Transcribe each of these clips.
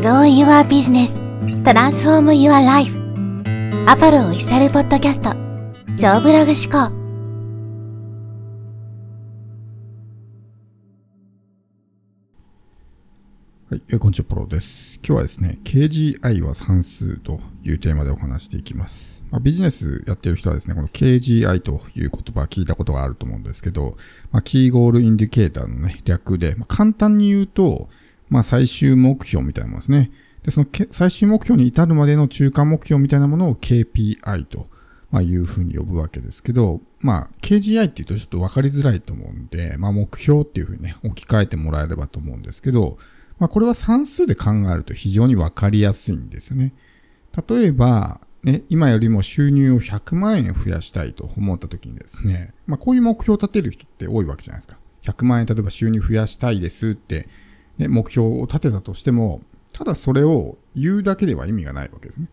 Grow Your Business Transform Your Life アポロオフィシャルポッドキャスト超ブログ思考はい、えこんにちは、アポロです。今日はですね、KGI は算数というテーマでお話していきます。まあ、ビジネスやってる人はですね、この KGI という言葉聞いたことがあると思うんですけど、まあ、 Key Goal Indicator のね、略で、まあ、簡単に言うと、まあ、最終目標みたいなものですね。で、その最終目標に至るまでの中間目標みたいなものを KPI と、いうふうに呼ぶわけですけど、まあ、KGI って言うとちょっと分かりづらいと思うんで、まあ、目標っていうふうにね、置き換えてもらえればと思うんですけど、まあ、これは算数で考えると非常にわかりやすいんですよね。例えば、ね、今よりも収入を100万円増やしたいと思った時にですね、まあ、こういう目標を立てる人って多いわけじゃないですか。100万円例えば収入増やしたいですって、ね、目標を立てたとしても、ただそれを言うだけでは意味がないわけですね。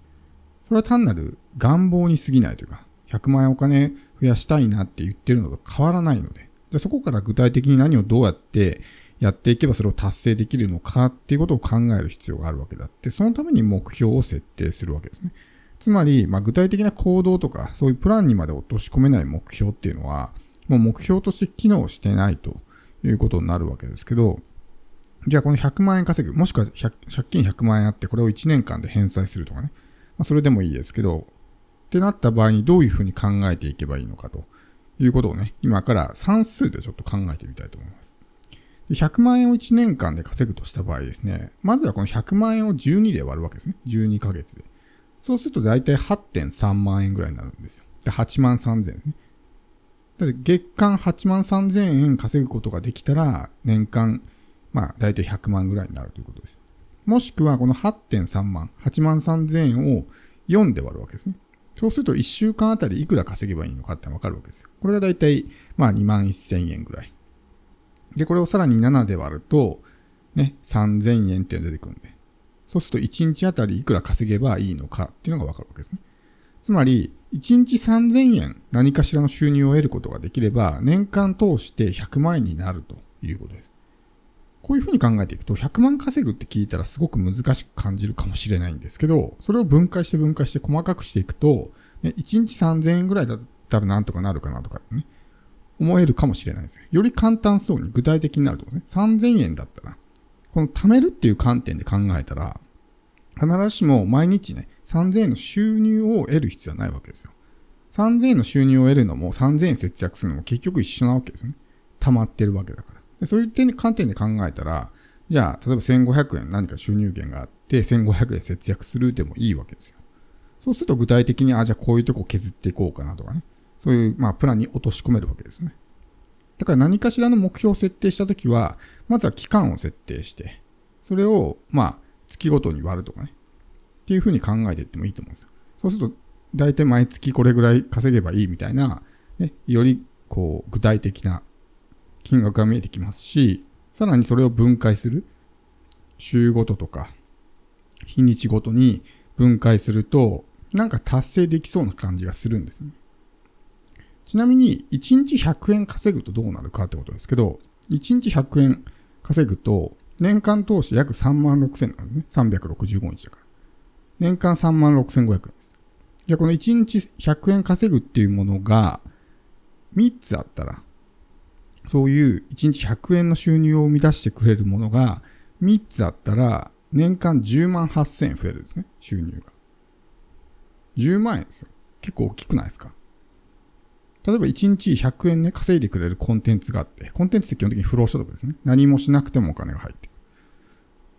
それは単なる願望に過ぎないというか、100万円お金増やしたいなって言ってるのと変わらないので、じゃあそこから具体的に何をどうやってやっていけばそれを達成できるのかっていうことを考える必要があるわけだって、そのために目標を設定するわけですね。つまり、まあ、具体的な行動とか、そういうプランにまで落とし込めない目標っていうのは、もう目標として機能してないということになるわけですけど、じゃあこの100万円稼ぐ、もしくは借金100万円あって、これを1年間で返済するとかね。まあ、それでもいいですけど、ってなった場合にどういうふうに考えていけばいいのかということをね、今から算数でちょっと考えてみたいと思います。で100万円を1年間で稼ぐとした場合ですね、まずはこの100万円を12で割るわけですね。12ヶ月で。そうすると大体8.3万円ぐらいになるんですよ。で、8万3000円ね。だって月間8万3000円稼ぐことができたら、年間、まあ大体100万ぐらいになるということです。もしくはこの8.3万、8万3000円を4で割るわけですね。そうすると1週間あたりいくら稼げばいいのかってわかるわけですよ。これが大体、まあ2万1000円ぐらい。で、これをさらに7で割ると、ね、3000円っていうのが出てくるんで。そうすると1日あたりいくら稼げばいいのかっていうのがわかるわけですね。つまり、1日3000円何かしらの収入を得ることができれば、年間通して100万円になるということです。こういうふうに考えていくと、100万稼ぐって聞いたらすごく難しく感じるかもしれないんですけど、それを分解して分解して細かくしていくと、ね、1日3000円ぐらいだったらなんとかなるかなとかね、思えるかもしれないです。より簡単そうに具体的になるとですね。3000円だったら、この貯めるっていう観点で考えたら、必ずしも毎日ね、3000円の収入を得る必要はないわけですよ。3000円の収入を得るのも3000円節約するのも結局一緒なわけですね。溜まってるわけだから。でそういう点観点で考えたら、じゃあ、例えば1500円何か収入源があって、1500円節約するでもいいわけですよ。そうすると具体的に、あ、じゃあこういうとこ削っていこうかなとかね。そういう、まあ、プランに落とし込めるわけですね。だから何かしらの目標を設定したときは、まずは期間を設定して、それを、まあ、月ごとに割るとかね。っていうふうに考えていってもいいと思うんですよ。そうすると、大体毎月これぐらい稼げばいいみたいな、ね、より、こう、具体的な金額が見えてきますし、さらにそれを分解する。週ごととか、日にちごとに分解すると、なんか達成できそうな感じがするんですね。ちなみに、1日100円稼ぐとどうなるかってことですけど、1日100円稼ぐと、年間通して約3万6000なんですね。365日だから。年間3万6500円です。じゃあこの1日100円稼ぐっていうものが3つあったら、そういう1日100円の収入を生み出してくれるものが3つあったら、年間10万8000円増えるんですね。収入が。10万円ですよ。結構大きくないですか？例えば1日100円ね、稼いでくれるコンテンツがあって、コンテンツって基本的に不労所得ですね。何もしなくてもお金が入ってくる。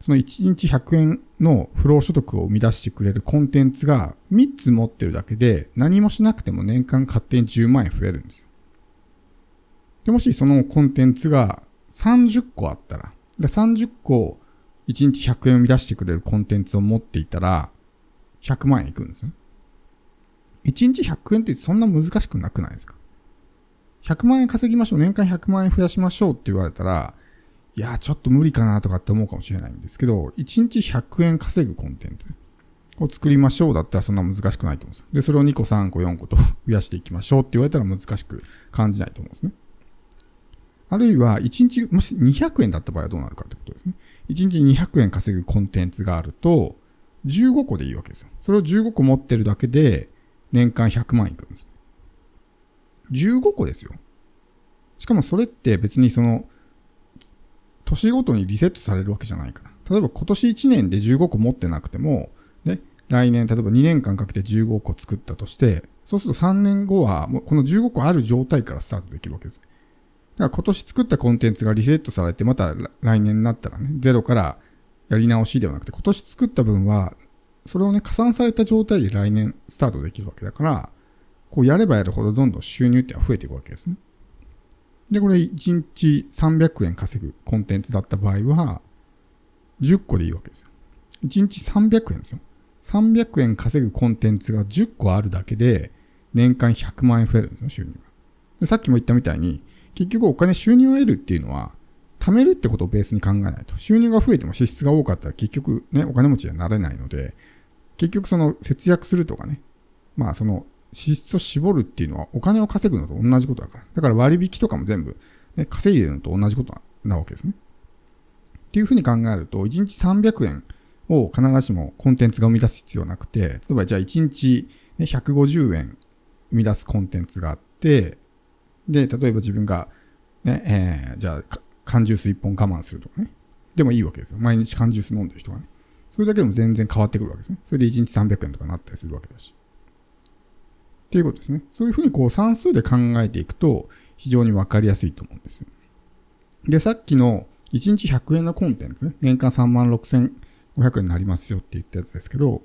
その1日100円の不労所得を生み出してくれるコンテンツが3つ持ってるだけで、何もしなくても年間勝手に10万円増えるんですよ。で、もしそのコンテンツが30個あったら、で30個1日100円を生み出してくれるコンテンツを持っていたら、100万円いくんですよ。1日100円ってそんな難しくなくないですか ?100 万円稼ぎましょう、年間100万円増やしましょうって言われたら、いや、ちょっと無理かなとかって思うかもしれないんですけど、1日100円稼ぐコンテンツを作りましょうだったらそんな難しくないと思うんです。で、それを2個、3個、4個と増やしていきましょうって言われたら難しく感じないと思うんですね。あるいは、1日、もし200円だった場合はどうなるかってことですね。1日200円稼ぐコンテンツがあると、15個でいいわけですよ。それを15個持ってるだけで、年間100万いくんです。15個ですよ。しかもそれって別にその、年ごとにリセットされるわけじゃないから。例えば今年1年で15個持ってなくても、ね、来年、例えば2年間かけて15個作ったとして、そうすると3年後は、もうこの15個ある状態からスタートできるわけです。だから今年作ったコンテンツがリセットされて、また来年になったらね、ゼロからやり直しではなくて、今年作った分は、それをね、加算された状態で来年スタートできるわけだから、こうやればやるほどどんどん収入っては増えていくわけですね。で、これ1日300円稼ぐコンテンツだった場合は、10個でいいわけですよ。1日300円ですよ。300円稼ぐコンテンツが10個あるだけで、年間100万円増えるんですよ、収入が。さっきも言ったみたいに、結局お金収入を得るっていうのは、貯めるってことをベースに考えないと。収入が増えても支出が多かったら結局ね、お金持ちにはなれないので、結局その節約するとかね、まあその支出を絞るっていうのはお金を稼ぐのと同じことだから。だから割引とかも全部、ね、稼いでるのと同じことなわけですね。っていうふうに考えると、1日300円を必ずしもコンテンツが生み出す必要なくて、例えばじゃあ1日、ね、150円生み出すコンテンツがあって、で、例えば自分が、ね、えー、じゃあ、缶ジュース1本我慢するとかね。でもいいわけですよ。毎日缶ジュース飲んでる人がね。それだけでも全然変わってくるわけですね。それで1日300円とかなったりするわけだし。っていうことですね。そういうふうにこう算数で考えていくと非常にわかりやすいと思うんです。で、さっきの1日100円のコンテンツね、年間3万6500円になりますよって言ったやつですけど、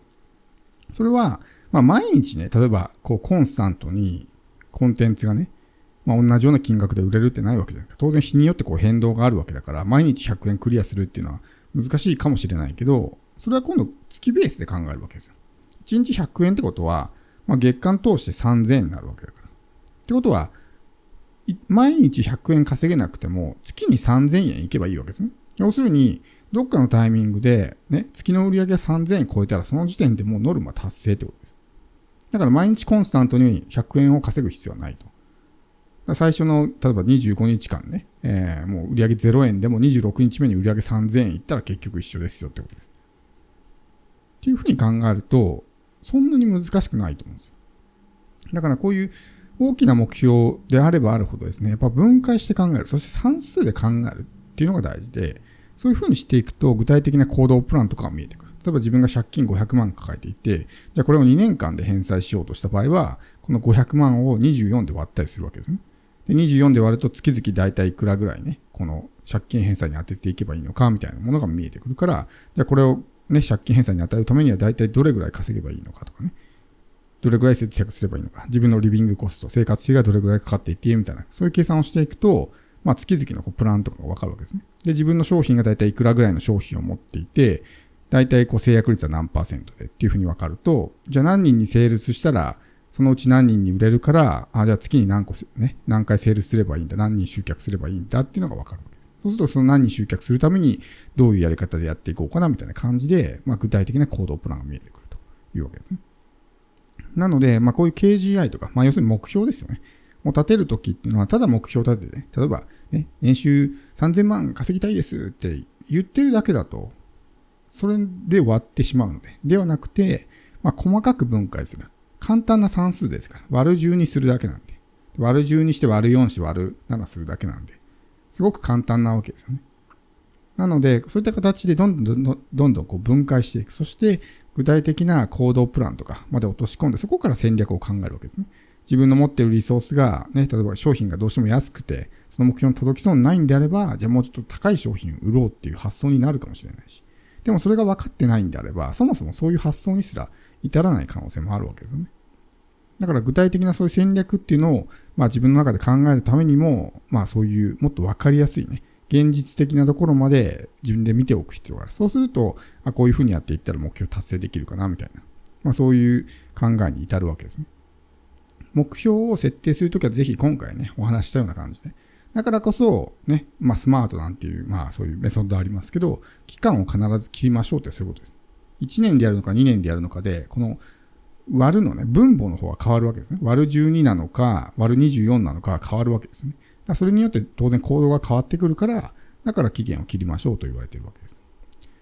それは、まあ毎日ね、例えばこうコンスタントにコンテンツがね、まあ同じような金額で売れるってないわけじゃないですか。当然日によってこう変動があるわけだから、毎日100円クリアするっていうのは難しいかもしれないけど、それは今度月ベースで考えるわけですよ。1日100円ってことは、まあ、月間通して3000円になるわけだから。ってことは、毎日100円稼げなくても、月に3000円いけばいいわけですね。要するに、どっかのタイミングで、ね、月の売り上げが3000円超えたら、その時点でもうノルマ達成ってことです。だから毎日コンスタントに100円を稼ぐ必要はないと。最初の、例えば25日間ね、えー、もう売り上げ0円でも26日目に売り上げ3000円いったら結局一緒ですよってことです。っていうふうに考えると、そんなに難しくないと思うんですよ。だからこういう大きな目標であればあるほどですね、やっぱ分解して考える、そして算数で考えるっていうのが大事で、そういうふうにしていくと具体的な行動プランとかが見えてくる。例えば自分が借金500万抱えていて、じゃあこれを2年間で返済しようとした場合は、この500万を24で割ったりするわけですね。で24で割ると月々大体いくらぐらいね、この借金返済に当てていけばいいのかみたいなものが見えてくるから、じゃあこれをね、借金返済に与えるためには大体どれぐらい稼げばいいのかとかね。どれぐらい節約すればいいのか。自分のリビングコスト、生活費がどれぐらいかかっていってみたいな。そういう計算をしていくと、まあ、月々のこうプランとかがわかるわけですね。で、自分の商品が大体いくらぐらいの商品を持っていて、大体こう制約率は何パーセントでっていうふうにわかると、じゃあ何人にセールスしたら、そのうち何人に売れるから、あ、じゃあ月に何個ね、何回セールすればいいんだ、何人集客すればいいんだっていうのがわかるわけです。そうするとその何人集客するためにどういうやり方でやっていこうかなみたいな感じで、まあ、具体的な行動プランが見えてくるというわけですね。なので、まあ、こういう KGI とか、まあ、要するに目標ですよね。を立てるときっていうのは、ただ目標を立ててね、例えば、ね、年収3000万稼ぎたいですって言ってるだけだと、それで終わってしまうので、ではなくて、まあ、細かく分解する。簡単な算数ですから、割る10にするだけなんで。割る10にして割る4して割る7するだけなんで。すごく簡単なわけですよね。なので、そういった形でどんどんどんどんどんこう分解していく。そして、具体的な行動プランとかまで落とし込んで、そこから戦略を考えるわけですね。自分の持っているリソースが、ね、例えば商品がどうしても安くて、その目標に届きそうにないんであれば、じゃあもうちょっと高い商品を売ろうっていう発想になるかもしれないし。でもそれが分かってないんであれば、そもそもそういう発想にすら至らない可能性もあるわけですよね。だから具体的なそういう戦略っていうのを、まあ自分の中で考えるためにも、まあそういうもっと分かりやすいね、現実的なところまで自分で見ておく必要がある。そうすると、あこういうふうにやっていったら目標達成できるかな、みたいな。まあそういう考えに至るわけですね。目標を設定するときはぜひ今回ね、お話したような感じで。だからこそ、ね、まあスマートなんていう、まあそういうメソッドありますけど、期間を必ず切りましょうってそういうことです。1年でやるのか2年でやるのかで、この割るのね、分母の方は変わるわけですね。割る12なのか、割る24なのか変わるわけですね。だそれによって当然行動が変わってくるから、だから期限を切りましょうと言われているわけです。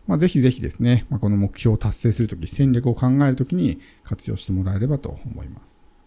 まあ、ぜひぜひですね、まあ、この目標を達成するとき、戦略を考えるときに活用してもらえればと思います。